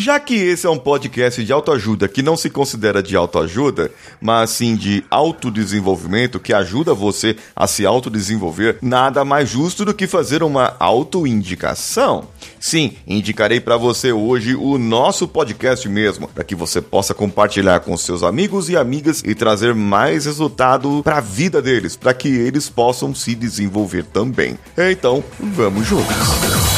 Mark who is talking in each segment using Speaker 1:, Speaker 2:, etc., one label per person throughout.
Speaker 1: Já que esse é um podcast de autoajuda que não se considera de autoajuda, mas sim de autodesenvolvimento que ajuda você a se autodesenvolver, nada mais justo do que fazer uma autoindicação. Sim, indicarei para você hoje o nosso podcast mesmo, para que você possa compartilhar com seus amigos e amigas e trazer mais resultado para a vida deles, para que eles possam se desenvolver também. Então, vamos juntos.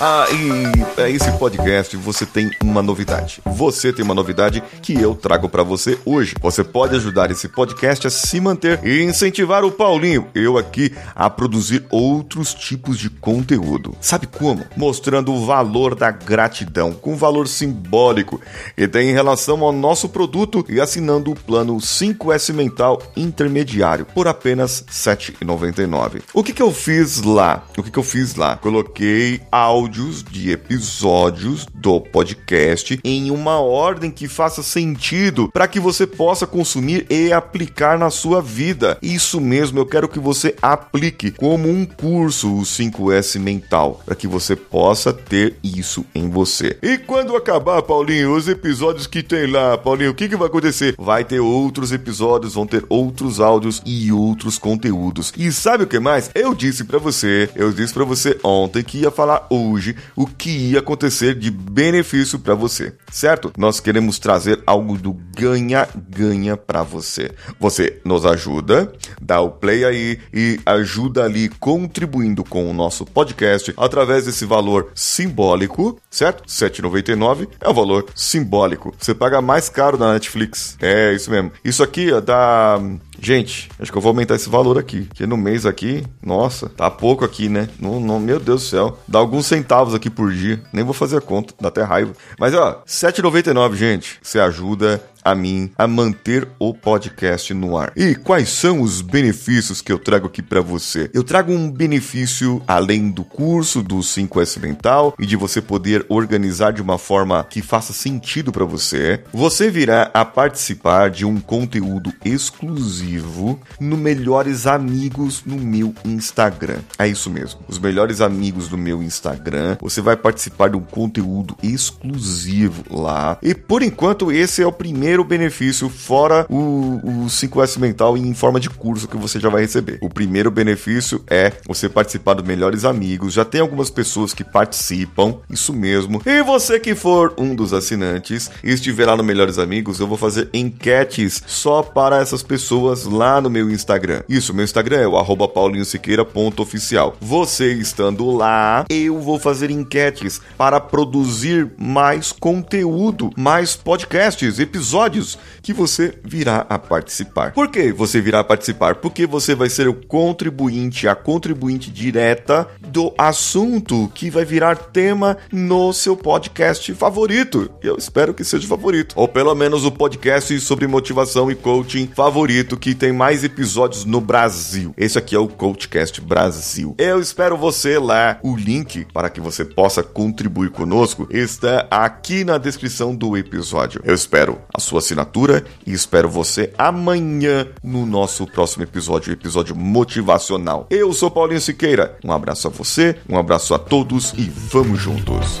Speaker 1: Ah, e para esse podcast você tem uma novidade. Você tem uma novidade que eu trago para você hoje. Você pode ajudar esse podcast a se manter e incentivar o Paulinho, eu aqui, a produzir outros tipos de conteúdo. Sabe como? Mostrando o valor da gratidão, com valor simbólico e tem em relação ao nosso produto e assinando o plano 5S Mental Intermediário por apenas R$ 7,99. O que, que eu fiz lá? O que, que eu fiz lá? Coloquei áudio áudios de episódios do podcast em uma ordem que faça sentido para que você possa consumir e aplicar na sua vida. Isso mesmo, eu quero que você aplique como um curso o 5S mental, para que você possa ter isso em você. E quando acabar, Paulinho, os episódios que tem lá, Paulinho, o que, que vai acontecer? Vai ter outros episódios, vão ter outros áudios e outros conteúdos. E sabe o que mais? Eu disse para você, eu disse para você ontem que ia falar hoje hoje o que ia acontecer de benefício para você, certo? Nós queremos trazer algo do ganha-ganha para você. Você nos ajuda, dá o play aí e ajuda ali contribuindo com o nosso podcast através desse valor simbólico, certo? 7,99 é o valor simbólico. Você paga mais caro na Netflix. É isso mesmo. Isso aqui ó, dá Gente, acho que eu vou aumentar esse valor aqui. Porque no mês aqui, nossa, tá pouco aqui, né? No, meu Deus do céu. Dá alguns centavos aqui por dia. Nem vou fazer a conta, dá até raiva. Mas ó, 7,99, gente. Você ajuda a mim a manter o podcast no ar. E quais são os benefícios que eu trago aqui para você? Eu trago um benefício além do curso do 5S Mental e de você poder organizar de uma forma que faça sentido para você. Você virá a participar de um conteúdo exclusivo no Melhores Amigos no meu Instagram. É isso mesmo. Os melhores amigos do meu Instagram. Você vai participar de um conteúdo exclusivo lá. E por enquanto esse é o primeiro primeiro benefício, fora o, o 5S mental em forma de curso que você já vai receber. O primeiro benefício é você participar dos melhores amigos. Já tem algumas pessoas que participam, isso mesmo. E você que for um dos assinantes e estiver lá no Melhores Amigos, eu vou fazer enquetes só para essas pessoas lá no meu Instagram. Isso, meu Instagram é o paulinhosiqueira.oficial. Você estando lá, eu vou fazer enquetes para produzir mais conteúdo, mais podcasts, episódios episódios que você virá a participar. Por que você virá a participar? Porque você vai ser o contribuinte, a contribuinte direta do assunto que vai virar tema no seu podcast favorito. Eu espero que seja favorito. Ou pelo menos o podcast sobre motivação e coaching favorito que tem mais episódios no Brasil. Esse aqui é o Coachcast Brasil. Eu espero você lá. O link para que você possa contribuir conosco está aqui na descrição do episódio. Eu espero a sua assinatura e espero você amanhã no nosso próximo episódio, episódio motivacional. Eu sou Paulinho Siqueira. Um abraço a você, um abraço a todos e vamos juntos.